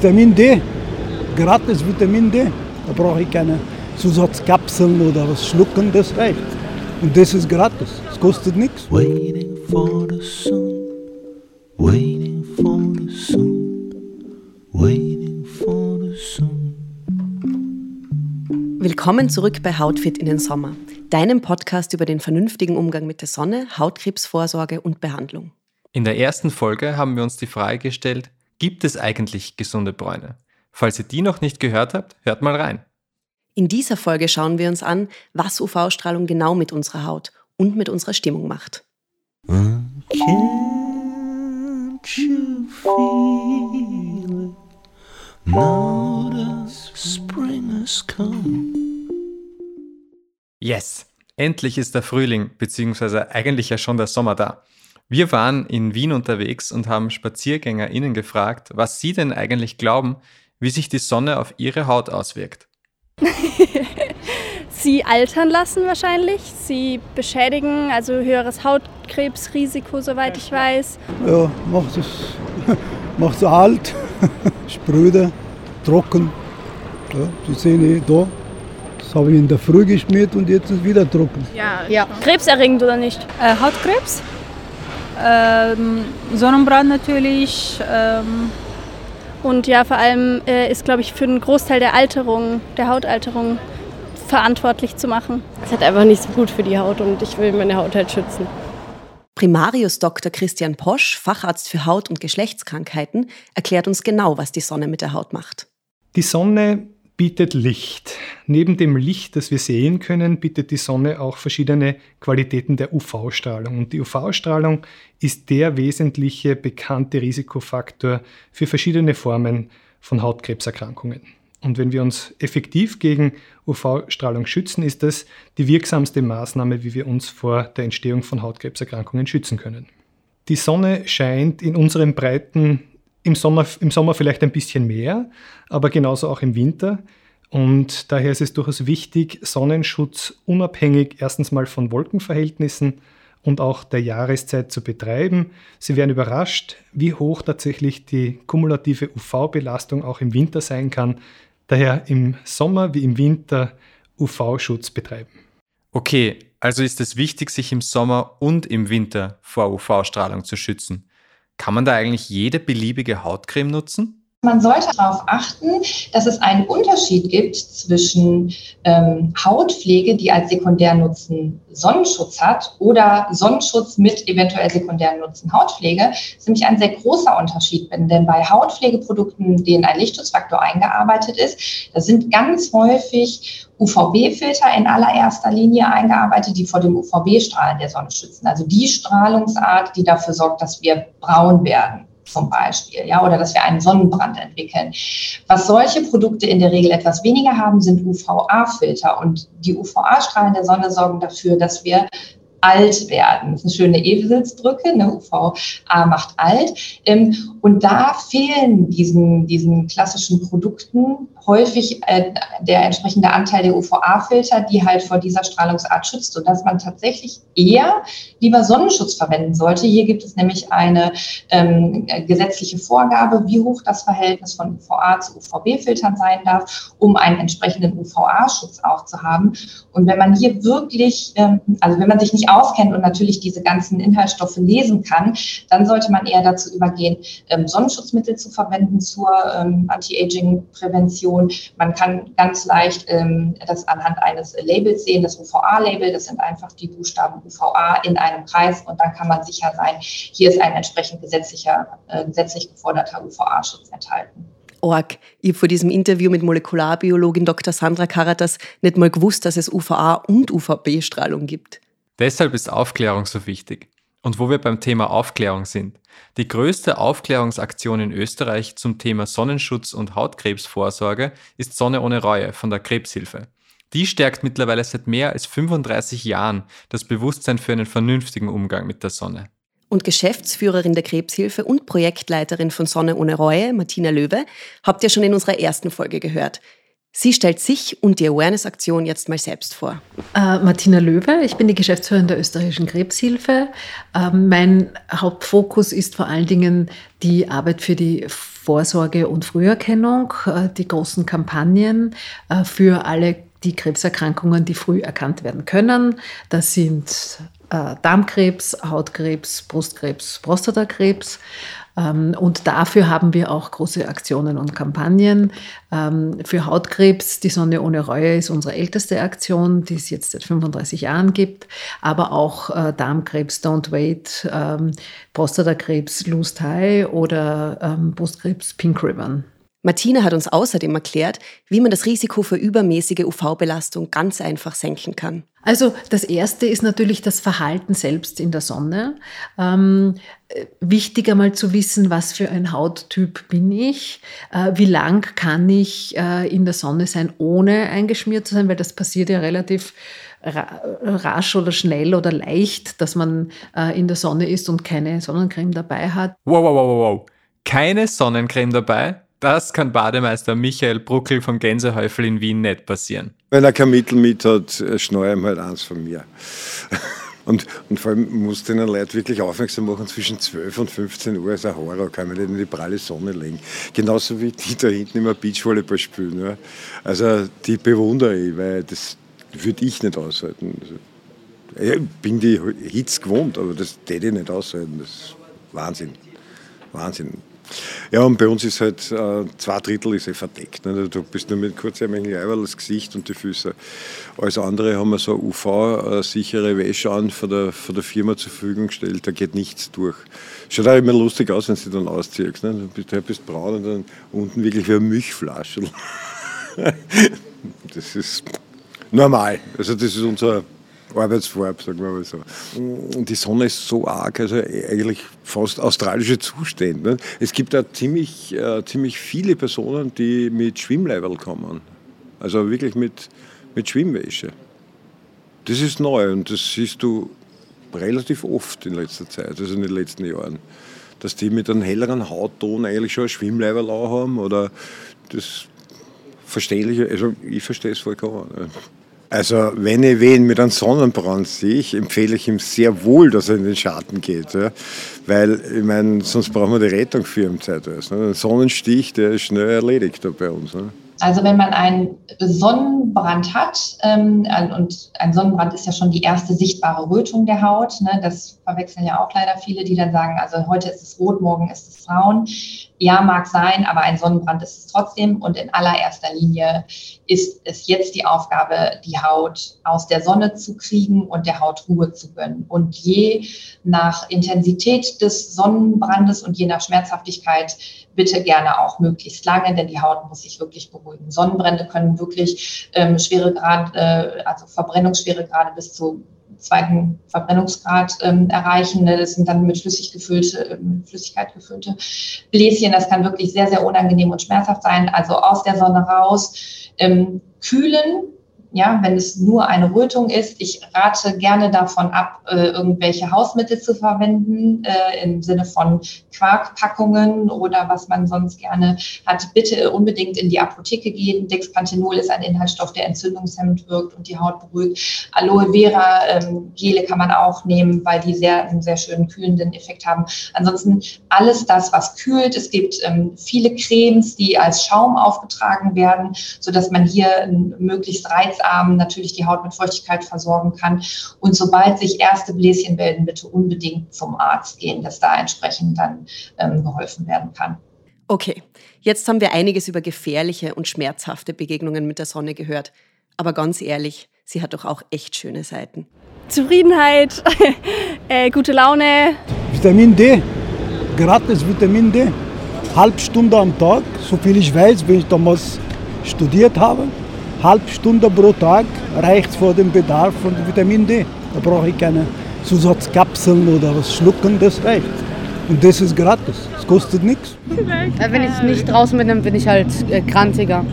Vitamin D, gratis Vitamin D. Da brauche ich keine Zusatzkapseln oder was schlucken, das reicht. Und das ist gratis, es kostet nichts. Waiting for the sun, waiting for the sun, waiting for the sun. Willkommen zurück bei Hautfit in den Sommer, deinem Podcast über den vernünftigen Umgang mit der Sonne, Hautkrebsvorsorge und Behandlung. In der ersten Folge haben wir uns die Frage gestellt, gibt es eigentlich gesunde Bräune? Falls ihr die noch nicht gehört habt, hört mal rein. In dieser Folge schauen wir uns an, was UV-Strahlung genau mit unserer Haut und mit unserer Stimmung macht. Yes, endlich ist der Frühling, beziehungsweise eigentlich ja schon der Sommer da. Wir waren in Wien unterwegs und haben SpaziergängerInnen gefragt, was sie denn eigentlich glauben, wie sich die Sonne auf ihre Haut auswirkt. sie altern lassen wahrscheinlich, sie beschädigen, also höheres Hautkrebsrisiko, soweit ich weiß. Ja, macht es macht alt, spröde, trocken. Ja, Sie sehen eh da, das habe ich in der Früh geschmiert und jetzt ist wieder trocken. Ja, ja. krebserregend oder nicht? Äh, Hautkrebs, ähm, Sonnenbrand natürlich. Ähm und ja, vor allem äh, ist, glaube ich, für einen Großteil der Alterung, der Hautalterung verantwortlich zu machen. Es hat einfach nicht so gut für die Haut und ich will meine Haut halt schützen. Primarius Dr. Christian Posch, Facharzt für Haut- und Geschlechtskrankheiten, erklärt uns genau, was die Sonne mit der Haut macht. Die Sonne bietet Licht. Neben dem Licht, das wir sehen können, bietet die Sonne auch verschiedene Qualitäten der UV-Strahlung. Und die UV-Strahlung ist der wesentliche bekannte Risikofaktor für verschiedene Formen von Hautkrebserkrankungen. Und wenn wir uns effektiv gegen UV-Strahlung schützen, ist das die wirksamste Maßnahme, wie wir uns vor der Entstehung von Hautkrebserkrankungen schützen können. Die Sonne scheint in unseren Breiten im Sommer, Im Sommer vielleicht ein bisschen mehr, aber genauso auch im Winter. Und daher ist es durchaus wichtig, Sonnenschutz unabhängig erstens mal von Wolkenverhältnissen und auch der Jahreszeit zu betreiben. Sie werden überrascht, wie hoch tatsächlich die kumulative UV-Belastung auch im Winter sein kann. Daher im Sommer wie im Winter UV-Schutz betreiben. Okay, also ist es wichtig, sich im Sommer und im Winter vor UV-Strahlung zu schützen. Kann man da eigentlich jede beliebige Hautcreme nutzen? Man sollte darauf achten, dass es einen Unterschied gibt zwischen ähm, Hautpflege, die als Sekundärnutzen Sonnenschutz hat, oder Sonnenschutz mit eventuell sekundären Nutzen Hautpflege. Das ist nämlich ein sehr großer Unterschied, denn bei Hautpflegeprodukten, denen ein Lichtschutzfaktor eingearbeitet ist, da sind ganz häufig UVB-Filter in allererster Linie eingearbeitet, die vor dem UVB-Strahlen der Sonne schützen. Also die Strahlungsart, die dafür sorgt, dass wir braun werden zum Beispiel, ja, oder dass wir einen Sonnenbrand entwickeln. Was solche Produkte in der Regel etwas weniger haben, sind UVA-Filter. Und die UVA-Strahlen der Sonne sorgen dafür, dass wir alt werden. Das ist eine schöne Eselsbrücke, eine UVA macht alt. Ähm, und da fehlen diesen, diesen klassischen Produkten häufig äh, der entsprechende Anteil der UVA-Filter, die halt vor dieser Strahlungsart schützt, sodass man tatsächlich eher lieber Sonnenschutz verwenden sollte. Hier gibt es nämlich eine ähm, gesetzliche Vorgabe, wie hoch das Verhältnis von UVA zu UVB-Filtern sein darf, um einen entsprechenden UVA-Schutz auch zu haben. Und wenn man hier wirklich, ähm, also wenn man sich nicht auskennt und natürlich diese ganzen Inhaltsstoffe lesen kann, dann sollte man eher dazu übergehen, ähm, Sonnenschutzmittel zu verwenden zur ähm, Anti-Aging-Prävention. Man kann ganz leicht ähm, das anhand eines Labels sehen, das UVA-Label. Das sind einfach die Buchstaben UVA in einem Kreis und dann kann man sicher sein, hier ist ein entsprechend gesetzlicher, äh, gesetzlich geforderter UVA-Schutz enthalten. Org. Ich habe vor diesem Interview mit Molekularbiologin Dr. Sandra Karatas nicht mal gewusst, dass es UVA und UVB-Strahlung gibt. Deshalb ist Aufklärung so wichtig. Und wo wir beim Thema Aufklärung sind. Die größte Aufklärungsaktion in Österreich zum Thema Sonnenschutz und Hautkrebsvorsorge ist Sonne ohne Reue von der Krebshilfe. Die stärkt mittlerweile seit mehr als 35 Jahren das Bewusstsein für einen vernünftigen Umgang mit der Sonne. Und Geschäftsführerin der Krebshilfe und Projektleiterin von Sonne ohne Reue, Martina Löwe, habt ihr schon in unserer ersten Folge gehört. Sie stellt sich und die Awareness-Aktion jetzt mal selbst vor. Äh, Martina Löwe, ich bin die Geschäftsführerin der österreichischen Krebshilfe. Äh, mein Hauptfokus ist vor allen Dingen die Arbeit für die Vorsorge und Früherkennung, äh, die großen Kampagnen äh, für alle die Krebserkrankungen, die früh erkannt werden können. Das sind Darmkrebs, Hautkrebs, Brustkrebs, Prostatakrebs. Ähm, und dafür haben wir auch große Aktionen und Kampagnen. Ähm, für Hautkrebs, die Sonne ohne Reue ist unsere älteste Aktion, die es jetzt seit 35 Jahren gibt. Aber auch äh, Darmkrebs, Don't Wait, ähm, Prostatakrebs, Lose Tie oder Brustkrebs, Pink Ribbon. Martina hat uns außerdem erklärt, wie man das Risiko für übermäßige UV-Belastung ganz einfach senken kann. Also das Erste ist natürlich das Verhalten selbst in der Sonne. Ähm, wichtig einmal zu wissen, was für ein Hauttyp bin ich, äh, wie lang kann ich äh, in der Sonne sein, ohne eingeschmiert zu sein, weil das passiert ja relativ rasch oder schnell oder leicht, dass man äh, in der Sonne ist und keine Sonnencreme dabei hat. Wow, wow, wow, wow. Keine Sonnencreme dabei? Das kann Bademeister Michael Bruckel vom Gänsehäufel in Wien nicht passieren. Wenn er kein Mittel mit hat, schneue ihm halt eins von mir. Und, und vor allem muss den Leute wirklich aufmerksam machen, zwischen 12 und 15 Uhr ist ein Horror, kann man nicht in die pralle Sonne legen. Genauso wie die da hinten immer Beachvolleyball spielen. Ja. Also die bewundere ich, weil das würde ich nicht aushalten. Also, ich bin die Hitze gewohnt, aber das täte ich nicht aushalten. Das ist Wahnsinn. Wahnsinn. Ja, und bei uns ist halt äh, zwei Drittel ist eh verdeckt. Ne? Du bist nur mit kurzärmeligen Eiweiß das Gesicht und die Füße. Alles andere haben wir so UV-sichere Wäsche an von der, von der Firma zur Verfügung gestellt. Da geht nichts durch. Schaut auch immer lustig aus, wenn du dann ausziehst. Ne? Du bist, du bist braun und dann unten wirklich wie eine Milchflasche. das ist normal. Also das ist unser Arbeitsfarbe, sagen wir mal so. Die Sonne ist so arg, also eigentlich fast australische Zustände. Ne? Es gibt da ziemlich, äh, ziemlich viele Personen, die mit Schwimmleiberl kommen. Also wirklich mit, mit Schwimmwäsche. Das ist neu und das siehst du relativ oft in letzter Zeit, also in den letzten Jahren. Dass die mit einem helleren Hautton eigentlich schon ein Schwimmleiberl haben oder das verstehe also ich verstehe es vollkommen. Also wenn ich wen mit einem Sonnenbrand sehe, empfehle ich ihm sehr wohl, dass er in den Schatten geht. Ja? Weil, ich meine, sonst brauchen wir die Rettung für ihn zeitweise. Ne? Ein Sonnenstich, der ist schnell erledigt da bei uns. Ne? Also wenn man einen Sonnenbrand hat, ähm, und ein Sonnenbrand ist ja schon die erste sichtbare Rötung der Haut, ne, das verwechseln ja auch leider viele, die dann sagen, also heute ist es rot, morgen ist es braun. Ja, mag sein, aber ein Sonnenbrand ist es trotzdem. Und in allererster Linie ist es jetzt die Aufgabe, die Haut aus der Sonne zu kriegen und der Haut Ruhe zu gönnen. Und je nach Intensität des Sonnenbrandes und je nach Schmerzhaftigkeit bitte gerne auch möglichst lange, denn die Haut muss sich wirklich beruhigen. Sonnenbrände können wirklich ähm, Schweregrad, äh, also Verbrennungsschweregrade bis zu zweiten Verbrennungsgrad ähm, erreichen. Ne? Das sind dann mit, Flüssig gefüllte, äh, mit Flüssigkeit gefüllte Bläschen. Das kann wirklich sehr, sehr unangenehm und schmerzhaft sein. Also aus der Sonne raus, ähm, kühlen, ja, wenn es nur eine Rötung ist. Ich rate gerne davon ab, äh, irgendwelche Hausmittel zu verwenden, äh, im Sinne von Quarkpackungen oder was man sonst gerne hat. Bitte unbedingt in die Apotheke gehen. Dexpanthenol ist ein Inhaltsstoff, der entzündungshemmend wirkt und die Haut beruhigt. Aloe Vera ähm, Gele kann man auch nehmen, weil die sehr, einen sehr schönen kühlenden Effekt haben. Ansonsten alles das, was kühlt. Es gibt ähm, viele Cremes, die als Schaum aufgetragen werden, sodass man hier möglichst reiz reizarm natürlich die Haut mit Feuchtigkeit versorgen kann. Und sobald sich erste Bläschen bilden, bitte unbedingt zum Arzt gehen, dass da entsprechend dann ähm, geholfen werden kann. Okay, jetzt haben wir einiges über gefährliche und schmerzhafte Begegnungen mit der Sonne gehört. Aber ganz ehrlich, sie hat doch auch echt schöne Seiten. Zufriedenheit, äh, gute Laune. Vitamin D, gratis Vitamin D. Halb Stunde am Tag, so viel ich weiß, wenn ich damals studiert habe halbe Stunde pro Tag reicht für den Bedarf von Vitamin D. Da brauche ich keine Zusatzkapseln oder was schlucken, das reicht. Und das ist gratis, es kostet nichts. Wenn ich nicht draußen bin, dann bin ich halt äh, krantiger.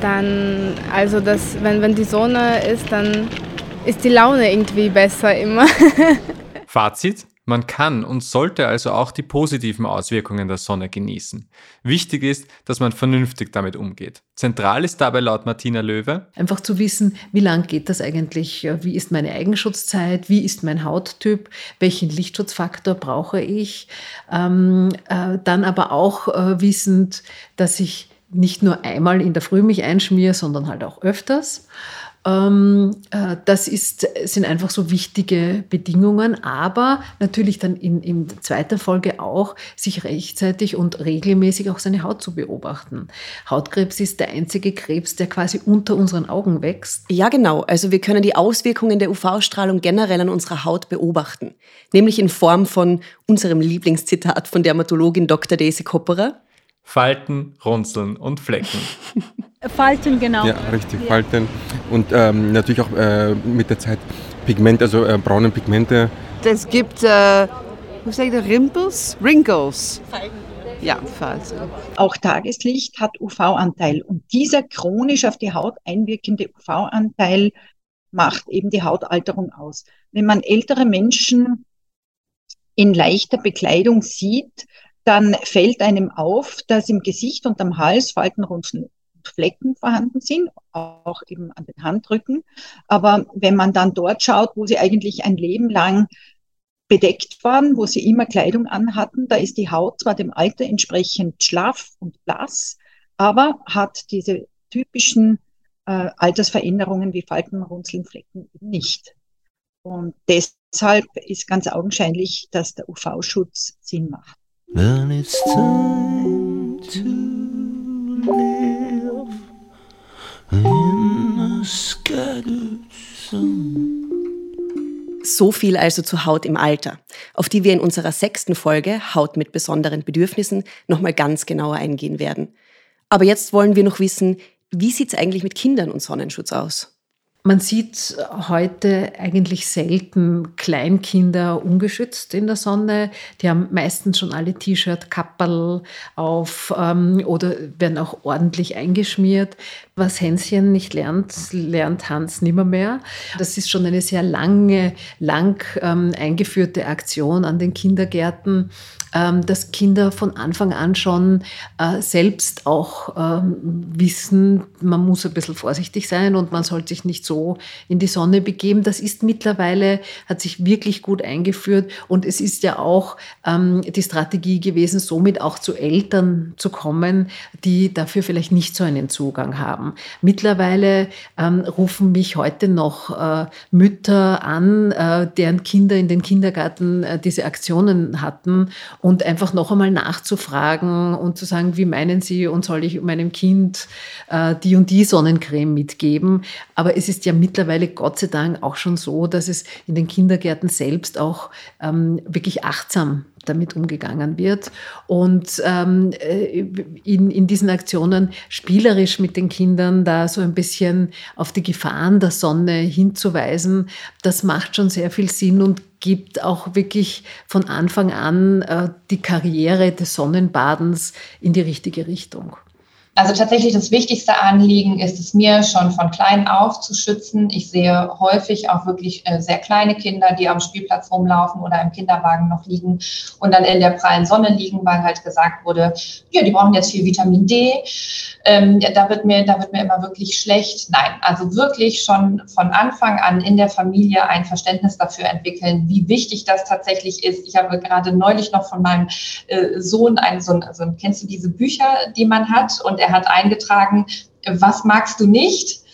Dann, also das, wenn, wenn die Sonne ist, dann ist die Laune irgendwie besser immer. Fazit, Man kann und sollte also auch die positiven Auswirkungen der Sonne genießen. Wichtig ist, dass man vernünftig damit umgeht. Zentral ist dabei laut Martina Löwe einfach zu wissen, wie lang geht das eigentlich, wie ist meine Eigenschutzzeit, wie ist mein Hauttyp, welchen Lichtschutzfaktor brauche ich. Ähm, äh, dann aber auch äh, wissend, dass ich nicht nur einmal in der Früh mich einschmiere, sondern halt auch öfters. Ähm, äh, das ist, sind einfach so wichtige Bedingungen, aber natürlich dann in, in zweiter Folge auch, sich rechtzeitig und regelmäßig auch seine Haut zu beobachten. Hautkrebs ist der einzige Krebs, der quasi unter unseren Augen wächst. Ja, genau. Also wir können die Auswirkungen der UV-Strahlung generell an unserer Haut beobachten, nämlich in Form von unserem Lieblingszitat von Dermatologin Dr. Daisy Kopperer. Falten, Runzeln und Flecken. Falten, genau. Ja, richtig, ja. Falten. Und ähm, natürlich auch äh, mit der Zeit Pigment, also äh, braune Pigmente. Es gibt, äh, wie sagt ihr, Rimples? Wrinkles. Falten. Ja, Falten. Auch Tageslicht hat UV-Anteil und dieser chronisch auf die Haut einwirkende UV-Anteil macht eben die Hautalterung aus. Wenn man ältere Menschen in leichter Bekleidung sieht, dann fällt einem auf, dass im Gesicht und am Hals Falten, Runzeln und Flecken vorhanden sind, auch eben an den Handrücken. Aber wenn man dann dort schaut, wo sie eigentlich ein Leben lang bedeckt waren, wo sie immer Kleidung anhatten, da ist die Haut zwar dem Alter entsprechend schlaff und blass, aber hat diese typischen äh, Altersveränderungen wie Falten, Runzeln, Flecken nicht. Und deshalb ist ganz augenscheinlich, dass der UV-Schutz Sinn macht. Then it's time to live in a scattered sun. So viel also zur Haut im Alter, auf die wir in unserer sechsten Folge Haut mit besonderen Bedürfnissen nochmal ganz genauer eingehen werden. Aber jetzt wollen wir noch wissen, wie sieht es eigentlich mit Kindern und Sonnenschutz aus? Man sieht heute eigentlich selten Kleinkinder ungeschützt in der Sonne. Die haben meistens schon alle T-Shirt, Kapperl auf ähm, oder werden auch ordentlich eingeschmiert. Was Hänschen nicht lernt, lernt Hans nimmermehr. Das ist schon eine sehr lange, lang ähm, eingeführte Aktion an den Kindergärten dass Kinder von Anfang an schon äh, selbst auch ähm, wissen, man muss ein bisschen vorsichtig sein und man sollte sich nicht so in die Sonne begeben. Das ist mittlerweile, hat sich wirklich gut eingeführt und es ist ja auch ähm, die Strategie gewesen, somit auch zu Eltern zu kommen, die dafür vielleicht nicht so einen Zugang haben. Mittlerweile rufen mich heute noch äh, Mütter an, äh, deren Kinder in den Kindergarten diese Aktionen hatten und einfach noch einmal nachzufragen und zu sagen, wie meinen Sie und soll ich meinem Kind äh, die und die Sonnencreme mitgeben. Aber es ist ja mittlerweile Gott sei Dank auch schon so, dass es in den Kindergärten selbst auch ähm, wirklich achtsam damit umgegangen wird und ähm, äh, in, in diesen Aktionen spielerisch mit den Kindern da so ein bisschen auf die Gefahren der Sonne hinzuweisen, das macht schon sehr viel Sinn und gibt auch wirklich von Anfang an äh, die Karriere des Sonnenbadens in die richtige Richtung. Also tatsächlich das wichtigste Anliegen ist es mir schon von klein auf zu schützen. Ich sehe häufig auch wirklich äh, sehr kleine Kinder, die am Spielplatz rumlaufen oder im Kinderwagen noch liegen und dann in der prallen Sonne liegen, weil halt gesagt wurde, ja, die brauchen jetzt viel Vitamin D. Ähm, da wird mir, da wird mir immer wirklich schlecht. Nein, also wirklich schon von Anfang an in der Familie ein Verständnis dafür entwickeln, wie wichtig das tatsächlich ist. Ich habe gerade neulich noch von meinem äh, Sohn einen, so, ein, kennst du diese Bücher, die man hat? Und er hat eingetragen, was magst du nicht?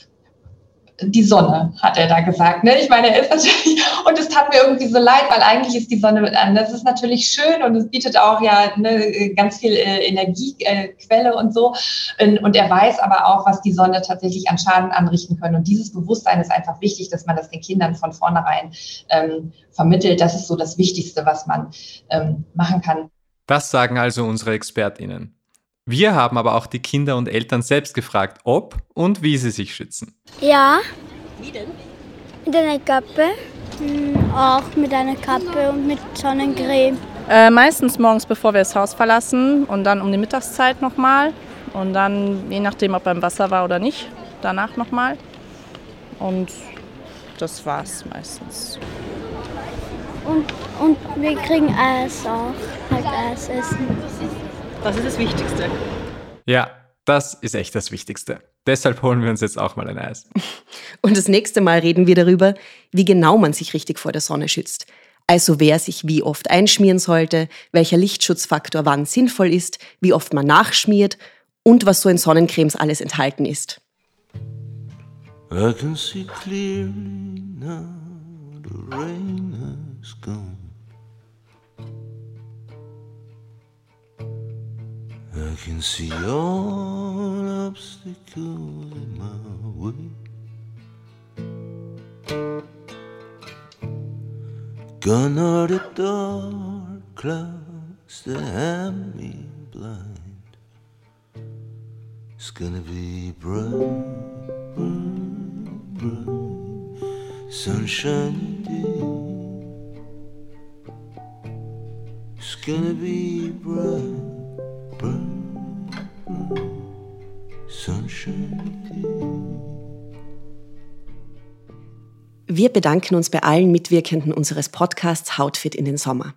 Die Sonne, hat er da gesagt. Ne? Ich meine, er ist natürlich, und es tat mir irgendwie so leid, weil eigentlich ist die Sonne an. Das ist natürlich schön und es bietet auch ja ne, ganz viel äh, Energiequelle äh, und so. Und er weiß aber auch, was die Sonne tatsächlich an Schaden anrichten können. Und dieses Bewusstsein ist einfach wichtig, dass man das den Kindern von vornherein ähm, vermittelt. Das ist so das Wichtigste, was man ähm, machen kann. Das sagen also unsere ExpertInnen. Wir haben aber auch die Kinder und Eltern selbst gefragt, ob und wie sie sich schützen. Ja. Wie denn? Mit einer Kappe. Hm, auch mit einer Kappe und mit Sonnencreme. Äh, meistens morgens, bevor wir das Haus verlassen und dann um die Mittagszeit nochmal. Und dann, je nachdem, ob er im Wasser war oder nicht, danach nochmal. Und das war's meistens. Und, und wir kriegen Eis auch, halt Eis essen. Das ist das Wichtigste. Ja, das ist echt das Wichtigste. Deshalb holen wir uns jetzt auch mal ein Eis. Und das nächste Mal reden wir darüber, wie genau man sich richtig vor der Sonne schützt. Also wer sich wie oft einschmieren sollte, welcher Lichtschutzfaktor wann sinnvoll ist, wie oft man nachschmiert und was so in Sonnencremes alles enthalten ist. I can see clearly now the rain has gone. I can see all obstacles in my way. Gone are the dark clouds that have me blind. It's gonna be bright, bright, bright, sunshiny day. It's gonna be bright. Wir bedanken uns bei allen Mitwirkenden unseres Podcasts Hautfit in den Sommer.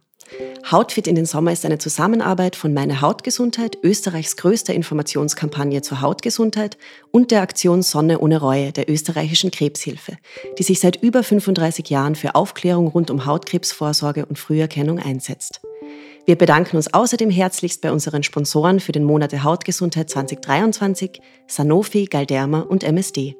Hautfit in den Sommer ist eine Zusammenarbeit von Meine Hautgesundheit, Österreichs größter Informationskampagne zur Hautgesundheit und der Aktion Sonne ohne Reue der österreichischen Krebshilfe, die sich seit über 35 Jahren für Aufklärung rund um Hautkrebsvorsorge und Früherkennung einsetzt. Wir bedanken uns außerdem herzlichst bei unseren Sponsoren für den Monat der Hautgesundheit 2023, Sanofi, Galderma und MSD.